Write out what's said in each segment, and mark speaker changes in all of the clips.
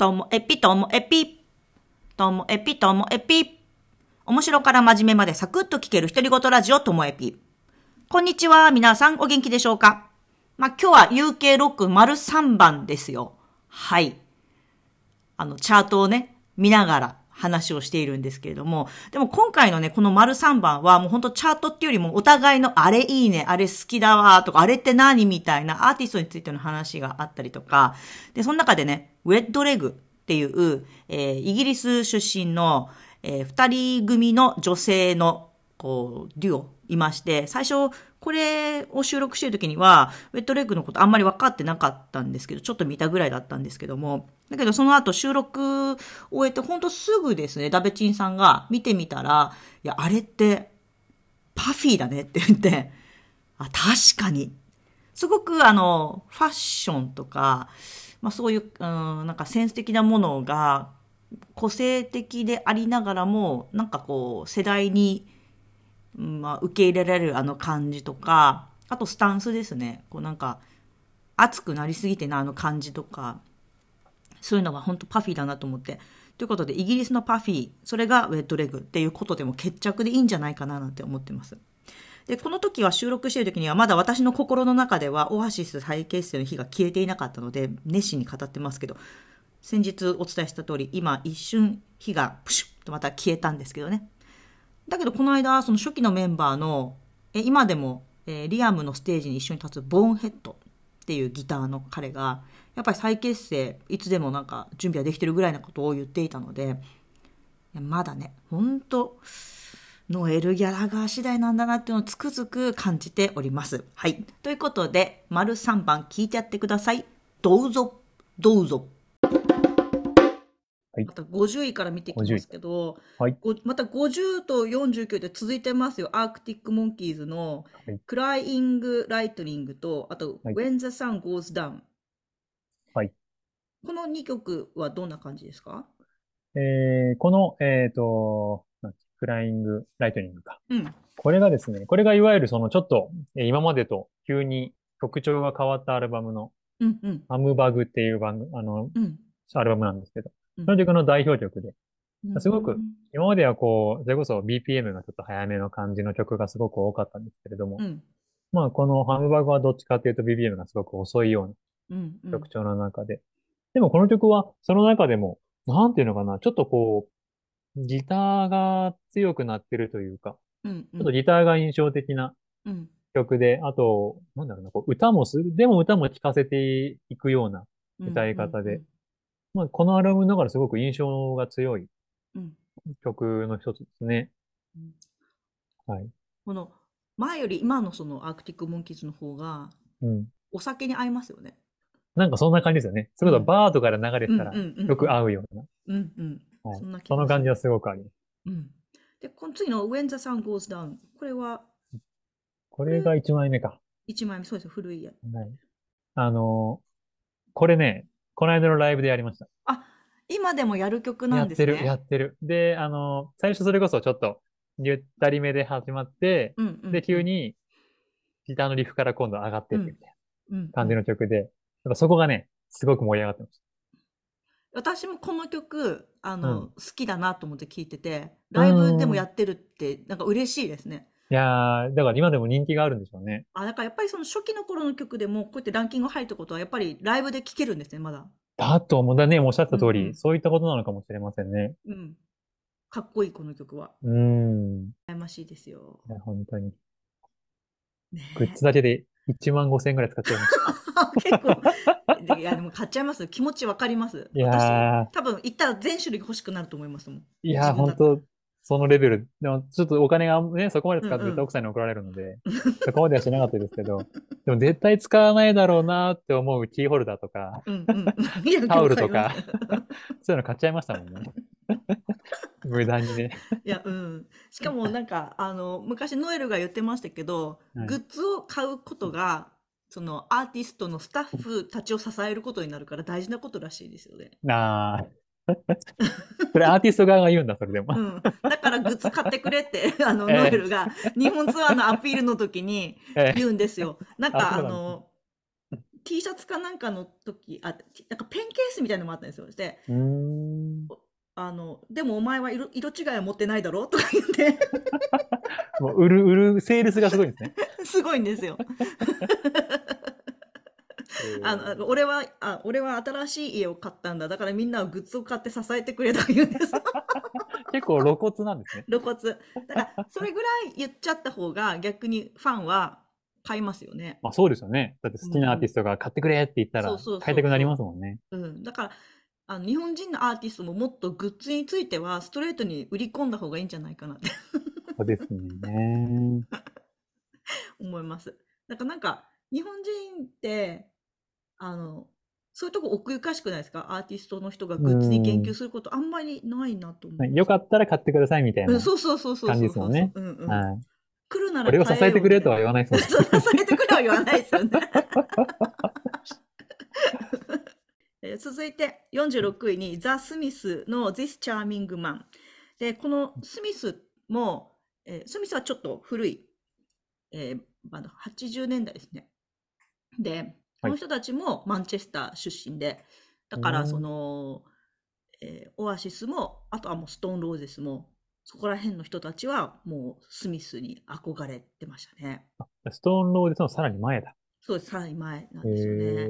Speaker 1: ともえぴともえぴ。ともえぴともえぴ。面白から真面目までサクッと聞ける独り言ラジオともえぴ。こんにちは。皆さんお元気でしょうか？まあ、今日は UK ロック丸3番ですよ。はい。あの、チャートをね、見ながら話をしているんですけれども、でも今回のね、この丸3番はもうほんとチャートっていうよりもお互いのあれいいね、あれ好きだわとか、あれって何みたいなアーティストについての話があったりとか、で、その中でね、ウェッドレグっていう、えー、イギリス出身の、えー、二人組の女性の、こう、デュオいまして、最初、これを収録してる時には、ウェットレッグのことあんまり分かってなかったんですけど、ちょっと見たぐらいだったんですけども、だけどその後収録を終えて、ほんとすぐですね、ダベチンさんが見てみたら、いや、あれって、パフィーだねって言って、あ、確かに。すごくあの、ファッションとか、まあそういう、うん、なんかセンス的なものが、個性的でありながらも、なんかこう、世代に、まあ、受け入れられるあの感じとか、あとスタンスですね。こうなんか、熱くなりすぎてなあの感じとか、そういうのが本当パフィーだなと思って。ということで、イギリスのパフィー、それがウェットレグっていうことでも決着でいいんじゃないかななんて思ってます。で、この時は収録してる時にはまだ私の心の中ではオアシス再結成の日が消えていなかったので、熱心に語ってますけど、先日お伝えした通り、今一瞬火がプシュッとまた消えたんですけどね。だけどこの間、その初期のメンバーの、え今でも、えー、リアムのステージに一緒に立つボーンヘッドっていうギターの彼が、やっぱり再結成、いつでもなんか準備はできてるぐらいなことを言っていたので、まだね、ほんと、ノエル・ギャラガー次第なんだなっていうのをつくづく感じております。はい。ということで、丸3番聞いてやってください。どうぞ、どうぞ。はい、また50位から見ていきますけど、はい、また50と49で続いてますよ。アークティック・モンキーズの、クライイング・ライトニングと、あと、はい、When the Sun Goes Down。はい。この2曲はどんな感じですか？
Speaker 2: えー、この、えっ、ー、と、クライイング・ライトニングか。うん。これがですね、これがいわゆるそのちょっと、え今までと急に曲調が変わったアルバムの、うんうん、ハムバグっていうバンあの、うん、アルバムなんですけど、その曲の代表曲で、すごく、今まではこう、それこそ BPM がちょっと早めの感じの曲がすごく多かったんですけれども、うん、まあこのハムバグはどっちかというと BPM がすごく遅いような曲調の中で、でもこの曲はその中でも、なんていうのかな、ちょっとこう、ギターが強くなってるというか、うんうん、ちょっとギターが印象的な曲で、あと、なんだろうな、こう歌もする、でも歌も聴かせていくような歌い方で、まあ、このアルバムの中ですごく印象が強い曲の一つですね。
Speaker 1: うん、はい。この前より今のそのアークティック・モンキーズの方が、お酒に合いますよね。
Speaker 2: なんかそんな感じですよね。それこそバーとかで流れてたらよく合うような。うんうん。はい、そんなその感じはすごくあります。
Speaker 1: うん。で、この次の When the Sun Goes Down。これは？
Speaker 2: これが1枚目か。
Speaker 1: 1枚目、そうです古いやつ。はい。
Speaker 2: あのこれね、この間のライブでやりました。
Speaker 1: あ、今でもやる曲なんです
Speaker 2: ね。やってる、やってる。で、あの、最初それこそちょっと、ゆったりめで始まって、うんうん、で、急に、ギターのリフから今度上がってってみたいな感じの曲で、うんうん、やっぱそこがね、すごく盛り上がってました。
Speaker 1: 私もこの曲、あの、うん、好きだなと思って聴いてて、ライブでもやってるって、なんか嬉しいですね。
Speaker 2: いやー、だから今でも人気があるんでしょうね。
Speaker 1: あ、だからやっぱりその初期の頃の曲でも、こうやってランキング入ったことは、やっぱりライブで聴けるんですね、まだ。
Speaker 2: だと思う。だね、おっしゃった通り、うんうん、そういったことなのかもしれませんね。うん。
Speaker 1: かっこいい、この曲は。うん。羨ましいですよ。
Speaker 2: いや、本当に。ね、グッズだけで1万5千円ぐらい使っちゃいました。結
Speaker 1: 構。いや、でも買っちゃいます。気持ちわかります。いや多分行ったら全種類欲しくなると思いますもん。
Speaker 2: いや、本当そのレベル。でも、ちょっとお金がね、そこまで使ってると奥さんに怒られるので、そこまではしなかったですけど、でも絶対使わないだろうなって思うキーホルダーとか、うんうん、タオルとか、そういうの買っちゃいましたもんね。無駄にね。
Speaker 1: いや、うん。しかもなんか、あの、昔ノエルが言ってましたけど、はい、グッズを買うことが、そのアーティストのスタッフたちを支えることになるから大事なことらしいですよね。
Speaker 2: ああ。それアーティスト側が言うんだ、それでも。う
Speaker 1: ん、だからグッズ買ってくれって、あの、ノエルが日本ツアーのアピールの時に言うんですよ。なんか、あの、T シャツかなんかの時、あ、なんかペンケースみたいなのもあったんですよ。で、あの、でもお前は色色違いは持ってないだろとか言って。
Speaker 2: もう売る、売る、セールスがすごいんですね。
Speaker 1: すごいんですよ。あの俺はあ俺は新しい家を買ったんだ。だからみんなはグッズを買って支えてくれと言うんです。
Speaker 2: 結構露骨なんですね。
Speaker 1: 露骨。だからそれぐらい言っちゃった方が逆にファンは買いますよね。
Speaker 2: まあそうですよね。だって好きなアーティストが買ってくれって言ったら買いたくなりますもんね。
Speaker 1: うん。だからあの日本人のアーティストももっとグッズについてはストレートに売り込んだ方がいいんじゃないかなって。
Speaker 2: そうですね。
Speaker 1: 思います。だからなんか日本人ってあの、そういうとこ奥ゆかしくないですか？アーティストの人がグッズに言及することあんまりないなと思う。
Speaker 2: よかったら買ってくださいみたいな
Speaker 1: そうそうそうそう。
Speaker 2: 感じですもんね。
Speaker 1: 来るなら
Speaker 2: これを支えてくれとは言わないです
Speaker 1: もんね。支えてくれは言わないですよね。続いて46位にザ・スミスの This Charming Man。で、このスミスも、えー、スミスはちょっと古い、えー、バンド、80年代ですね。で、この人たちもマンチェスター出身で、だからその、えー、オアシスも、あとはもうストーンローゼスも、そこら辺の人たちはもうスミスに憧れてましたね。
Speaker 2: ストーンローゼスのさらに前だ。
Speaker 1: そうです、さらに前なんですよね。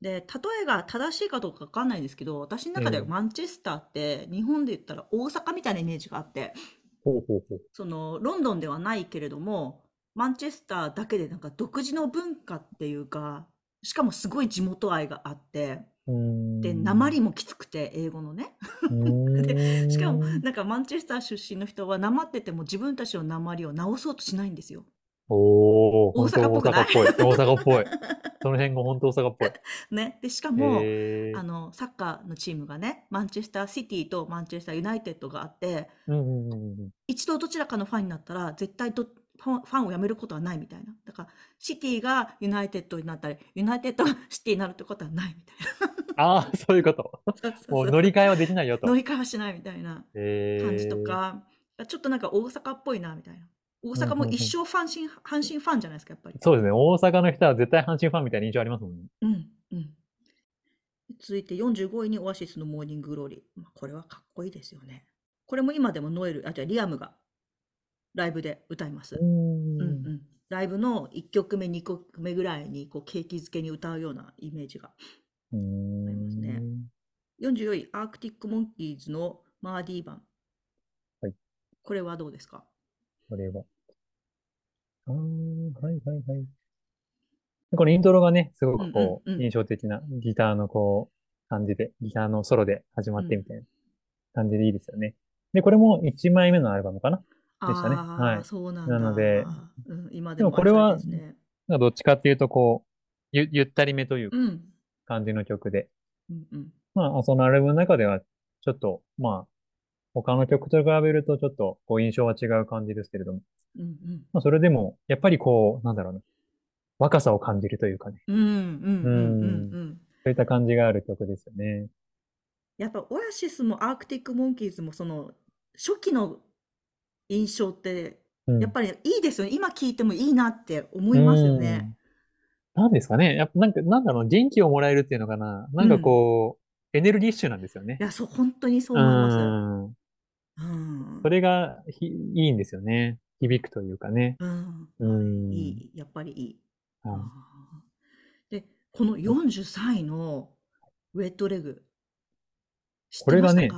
Speaker 1: で、例えが正しいかどうかわかんないんですけど、私の中ではマンチェスターって日本で言ったら大阪みたいなイメージがあって、
Speaker 2: ほうほうほう。
Speaker 1: そのロンドンではないけれども、マンチェスターだけでなんか独自の文化っていうか、しかもすごい地元愛があって、で、鉛もきつくて、英語のね。で、しかも、なんかマンチェスター出身の人は、鉛ってても自分たちの鉛を直そうとしないんですよ。
Speaker 2: お
Speaker 1: 大阪っぽくない
Speaker 2: 大阪っぽい。大阪っぽい。その辺が本当大阪っぽい。
Speaker 1: ね。で、しかも、あの、サッカーのチームがね、マンチェスターシティとマンチェスターユナイテッドがあって、一度どちらかのファンになったら、絶対どファンを辞めることはないみたいな。だから、シティがユナイテッドになったり、ユナイテッドが シティになるってことはないみたい
Speaker 2: な。ああ、そういうこと。もう乗り換えはできないよと。
Speaker 1: 乗り換えはしないみたいな感じとか、ちょっとなんか大阪っぽいなみたいな。大阪も一生阪神、阪神ファンじゃないですか、やっぱり。
Speaker 2: そうですね。大阪の人は絶対阪神ファンみたいな印象ありますもんね。
Speaker 1: うん、うん。続いて45位にオアシスのモーニンググローリー。これはかっこいいですよね。これも今でもノエル、あ、じゃリアムがライブで歌います。うんうん、ライブの1曲目、2曲目ぐらいにこう景気づけに歌うようなイメージがありますね。44位、アークティック・モンキーズのマーディー版。
Speaker 2: はい。
Speaker 1: これはどうですか？
Speaker 2: これは。あはいはいはい。このイントロがね、すごくこう、印象的なギターのこう、感じで、ギターのソロで始まってみたいな感じでいいですよね。で、これも1枚目のアルバムかなでしたね。はい。
Speaker 1: そうなん
Speaker 2: なので、
Speaker 1: うん、今
Speaker 2: でもこれは、どっちかっていうと、こう、ゆゆったりめという感じの曲で。
Speaker 1: うんうん、
Speaker 2: まあ、そのアルバムの中では、ちょっと、まあ、他の曲と比べるとちょっと、こう、印象は違う感じですけれども。
Speaker 1: うんうん
Speaker 2: まあ、それでも、やっぱりこう、なんだろうな。若さを感じるというかね。
Speaker 1: うんうんうんうんうん。
Speaker 2: そういった感じがある曲ですよね。
Speaker 1: やっぱ、オアシスもアークティック・モンキーズも、その、初期の印象って、やっぱりいいですよね。今聞いてもいいなって思いますよね。
Speaker 2: なんですかね。やっぱなんか、なんだろう、元気をもらえるっていうのかな。なんかこう、エネルギッシュなんですよね。
Speaker 1: いや、そう、本当にそう思います。
Speaker 2: うん。それがひいいんですよね。響くというかね。
Speaker 1: うん。うん。いい。やっぱりいい。で、この43位のウェットレグ。これがね、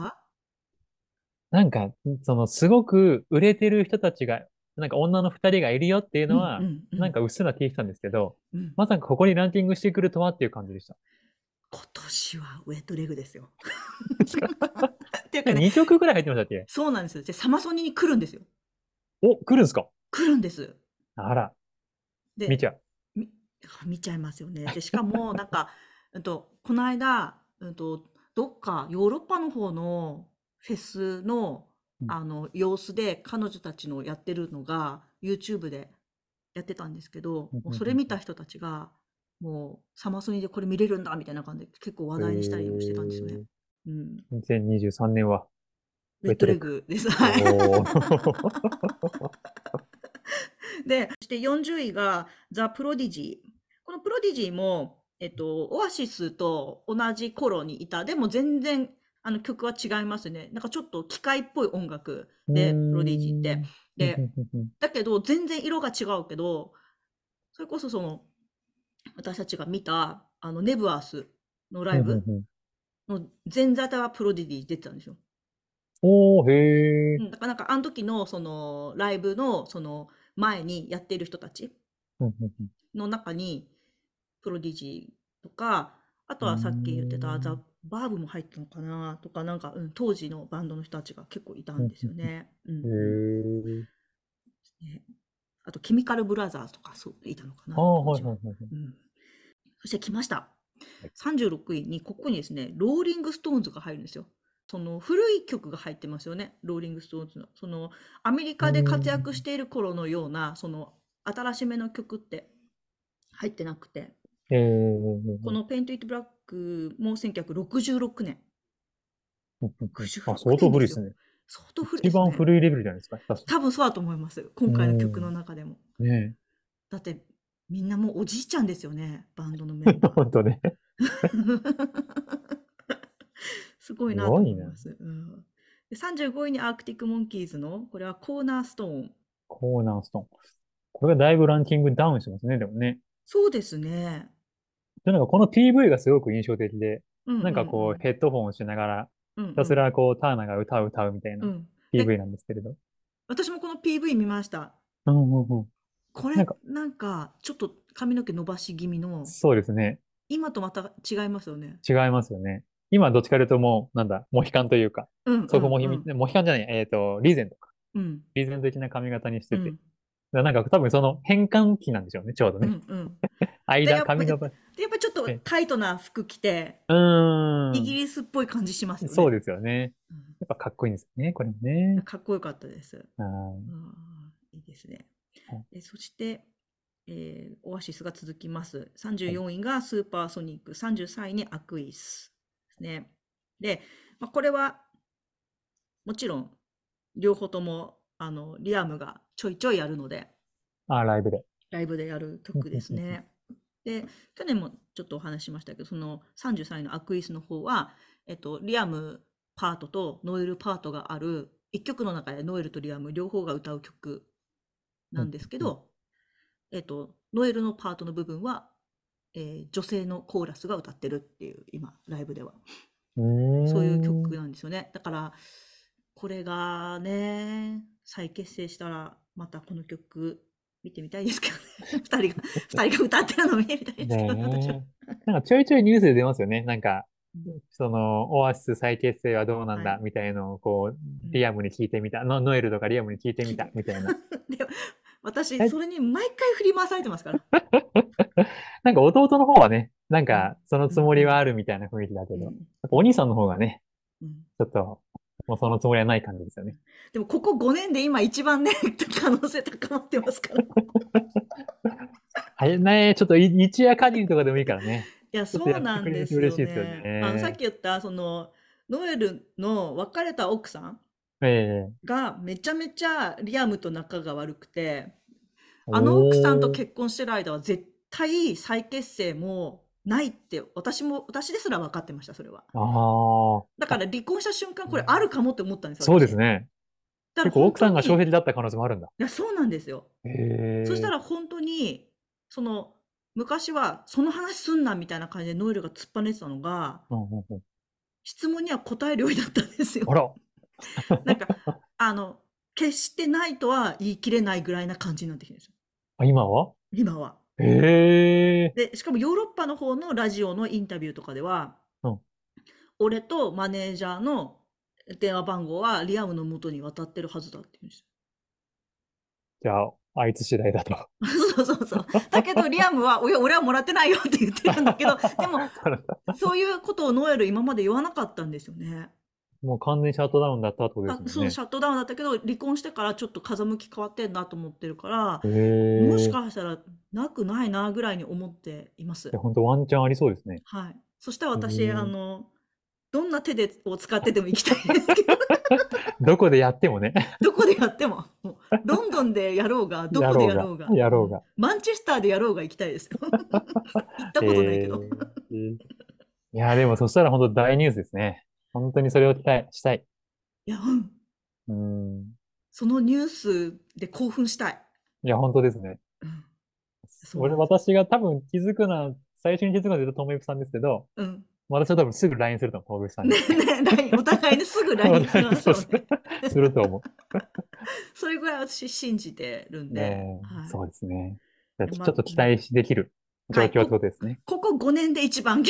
Speaker 2: なんか、その、すごく売れてる人たちが、なんか女の二人がいるよっていうのは、なんかうっすら聞いてたんですけど、うん、まさかここにランキングしてくるとはっていう感じでした。
Speaker 1: 今年はウェットレグですよ。
Speaker 2: っていうかね、2曲ぐらい入ってましたっけ？
Speaker 1: そうなんですよ。で、サマソニに来るんですよ。
Speaker 2: お、来るんですか？
Speaker 1: 来るんです。
Speaker 2: あら。で、見ちゃう。
Speaker 1: み見ちゃいますよね。で、しかも、なんか、うんと、この間、うんと、どっかヨーロッパの方のフェスの、あの、様子で彼女たちのやってるのが YouTube でやってたんですけど、もうそれ見た人たちが、もうサマソニでこれ見れるんだみたいな感じで結構話題にしたりもしてたんですよね。うん。
Speaker 2: 2023年は
Speaker 1: レッドレグです。はい。で、そして40位がザ・プロディジー。このププロディジーも、えっと、オアシスと同じ頃にいた。でも全然、あの曲は違いますね。なんかちょっと機械っぽい音楽で、プロディジーって。で、だけど全然色が違うけど、それこそその、私たちが見た、あの、ネブアースのライブの前座はプロディディ出てたんですよ。
Speaker 2: おー、へー。
Speaker 1: うん、だからなんかあの時のそのライブのその前にやっている人たちの中にプロディジーとか、あとはさっき言ってたザ・バーブも入ったのかな？とか、なんか、うん、当時のバンドの人たちが結構いたんですよね。うん、へねあと、ケミカルブラザーズとかそういたのかな？あはいはいはい、うん。そして来ました。36位に、ここにですね、ローリング・ストーンズが入るんですよ。その古い曲が入ってますよね、ローリング・ストーンズの。そのアメリカで活躍している頃のような、その新しめの曲って入ってなくて、このペイント・イット・ブラックも1966年。
Speaker 2: あ、相当古いですね。
Speaker 1: 相当古
Speaker 2: い、ね、一番古いレベルじゃないですか。
Speaker 1: 多分そうだと思います。今回の曲の中でも。
Speaker 2: ね
Speaker 1: だってみんなもうおじいちゃんですよね、バンドのメンバー。
Speaker 2: 本当ね。
Speaker 1: すごいなと思います。うん、で35位にアークティック・モンキーズの、これはコーナーストーン。
Speaker 2: コーナーストーン。これがだいぶランキングダウンしてますね、でもね。
Speaker 1: そうですね。
Speaker 2: で、なんかこの PV がすごく印象的で、うんうんうん、なんかこうヘッドホンをしながら、ひたすらこうターナが歌う歌うみたいな PV なんですけれど。
Speaker 1: 私もこの PV 見ました。
Speaker 2: うんうんうん。
Speaker 1: これなんか、なんかちょっと髪の毛伸ばし気味の。
Speaker 2: そうですね。
Speaker 1: 今とまた違いますよね。
Speaker 2: 違いますよね。今どっちかというともう、なんだ、モヒカンというか、うんそこモヒ、モヒカンじゃない、えっ、ー、と、リーゼンとか、うん、リーゼン的な髪型にしてて、うん、なんか多分その変換期なんでしょうね、ちょうどね。うんうん、間、髪の
Speaker 1: やっぱちょっとタイトな服着て、うん。イギリスっぽい感じしますよね。
Speaker 2: そうですよね。やっぱかっこいいんですよね、これもね。
Speaker 1: かっこよかったです。いいですね。でそして、えー、オアシスが続きます。34位がスーパーソニック、33位にアクイスですね。で、まあ、これはもちろん両方ともあのリアムがちょいちょいやるので、
Speaker 2: あライブで。
Speaker 1: ライブでやる曲ですね。で、去年もちょっとお話ししましたけど、その33位のアクイスの方は、えっと、リアムパートとノエルパートがある、1曲の中でノエルとリアム両方が歌う曲なんですけど、えっと、ノエルのパートの部分は、えー、女性のコーラスが歌ってるっていう、今、ライブでは。そういう曲なんですよね。だから、これがね、再結成したら、またこの曲、見てみたいですけどね。二人が、二人が歌ってるの見てみたいですけど、ね、
Speaker 2: なんかちょいちょいニュースで出ますよね。なんか、その、オアシス再結成はどうなんだ、みたいのを、こう、リアムに聞いてみた、ノノエルとかリアムに聞いてみた、みたいな。
Speaker 1: で私、それに毎回振り回されてますから。
Speaker 2: なんか弟の方はね、なんか、そのつもりはあるみたいな雰囲気だけど、うん、お兄さんの方がね、ちょっと、もうそのつもりはない感じですよね。
Speaker 1: でも、ここ5年で今一番ね、可能性高まってますから。
Speaker 2: はい、ね、ちょっと一夜限りとかでもいいからね。
Speaker 1: いや、そうなんですよね。嬉しいですよね。あの、さっき言った、その、ノエルの別れた奥さんがめちゃめちゃリアムと仲が悪くて、あの奥さんと結婚してる間は絶対再結成もないって私も私ですら分かってましたそれは。あだから離婚した瞬間これあるかもって思ったんですよ
Speaker 2: そうですね。結構奥さんが障壁だった可能性もあるんだ。
Speaker 1: いやそうなんですよ。そしたら本当にその昔はその話すんなみたいな感じでノエルが突っぱねてたのが、うんうんうん、質問には答えるようになったんですよ。
Speaker 2: あら。
Speaker 1: なんかあの決してないとは言い切れないぐらいな感じになってきてるんですよ。
Speaker 2: あ今は？
Speaker 1: 今は。
Speaker 2: へえ。
Speaker 1: で、しかもヨーロッパの方のラジオのインタビューとかでは、うん。俺とマネージャーの電話番号はリアムの元に渡ってるはずだって言うんですよ。
Speaker 2: じゃあ、あいつ次第だと。
Speaker 1: そうそうそう。だけど、リアムは、おや、俺はもらってないよって言ってるんだけど、でも、そういうことをノエル今まで言わなかったんですよね。
Speaker 2: もう完全にシャットダウンだったってことですもんね。
Speaker 1: そう、シャットダウンだったけど、離婚してからちょっと風向き変わってんなと思ってるから、もしかしたらなくないなぐらいに思っています。
Speaker 2: いや、本当ワンチャンありそうですね。
Speaker 1: はい。そしたら私、あの、どんな手でを使ってでも行きたいですけど。
Speaker 2: どこでやってもね。
Speaker 1: どこでやっても。もロンドンでやろうが、どこでやろうが。
Speaker 2: やろうが。
Speaker 1: マンチェスターでやろうが行きたいですよ。行ったことないけど。えー、
Speaker 2: いや、でもそしたら本当大ニュースですね。本当にそれを期待したい。
Speaker 1: いや、うん。うんそのニュースで興奮したい。
Speaker 2: いや、本当ですね。うん、俺、私が多分気づくのは、最初に気づくのはずっとともゆきさんですけど、うん、私は多分すぐ LINE すると思う、小口さんに。
Speaker 1: ねね、お互いにすぐ LINE しましょう、ね、
Speaker 2: すると思う。
Speaker 1: それぐらい私信じてるんで。ね
Speaker 2: はい、そうですね。ちょっと期待できる状況ってことですね。
Speaker 1: ここ5年で一番。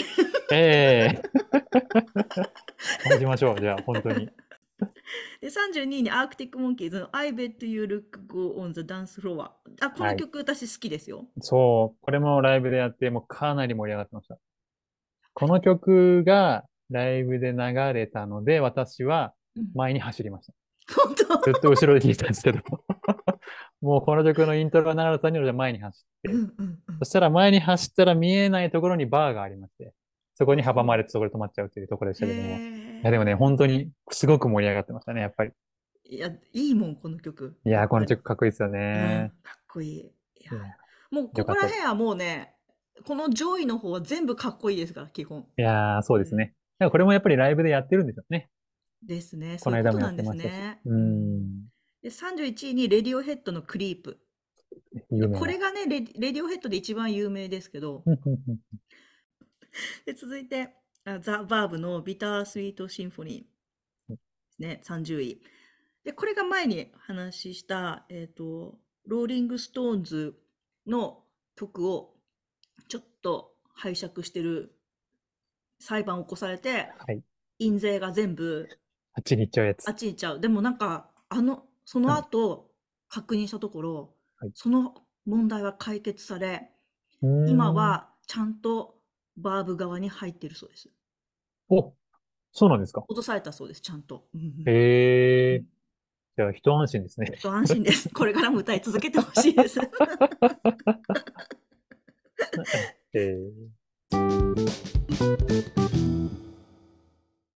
Speaker 2: ええー。しましょう、じゃあ、本当に。
Speaker 1: で32位にアークティック・モンキーズの I bet you look go on the dance floor。あ、この曲私好きですよ。
Speaker 2: そう、これもライブでやって、もうかなり盛り上がってました。この曲がライブで流れたので、私は前に走りました。
Speaker 1: 本当
Speaker 2: ずっと後ろで聴いたんですけど。もうこの曲のイントロが流れたには前に走って、うんうんうん、そしたら前に走ったら見えないところにバーがありまして、そこに阻まれてそこで止まっちゃうというところでしたけども。いやでもね、本当にすごく盛り上がってましたね、やっぱり。
Speaker 1: いや、いいもん、この曲。
Speaker 2: いや、この曲かっこいいですよね。
Speaker 1: うん、かっこいい。いや、もうここら辺はもうね、この上位の方は全部かっこいいですから、基本。
Speaker 2: いやー、そうですね。だからこれもやっぱりライブでやってるんですよね。
Speaker 1: ですね。
Speaker 2: この間もやってましたし。うん。
Speaker 1: で、31位にレディオヘッドのクリープ。これがねレ、レディオヘッドで一番有名ですけど。で続いて、ザ・バーブのビタースイートシンフォニー。ね、30位。で、これが前に話した、えっ、ー、と、ローリング・ストーンズの曲をちょっと拝借してる裁判を起こされて、はい、印税が全部
Speaker 2: あっちに行っちゃうやつ。
Speaker 1: あっちに行っちゃう。でもなんか、あの、その後、確認したところ、はい、その問題は解決され、今はちゃんとバーブ側に入ってるそうです。
Speaker 2: お、そうなんですか
Speaker 1: 落とされたそうです、ちゃんと。
Speaker 2: へえ。じゃあ、一安心ですね。
Speaker 1: 一安心です。これからも歌い続けてほしいです。えー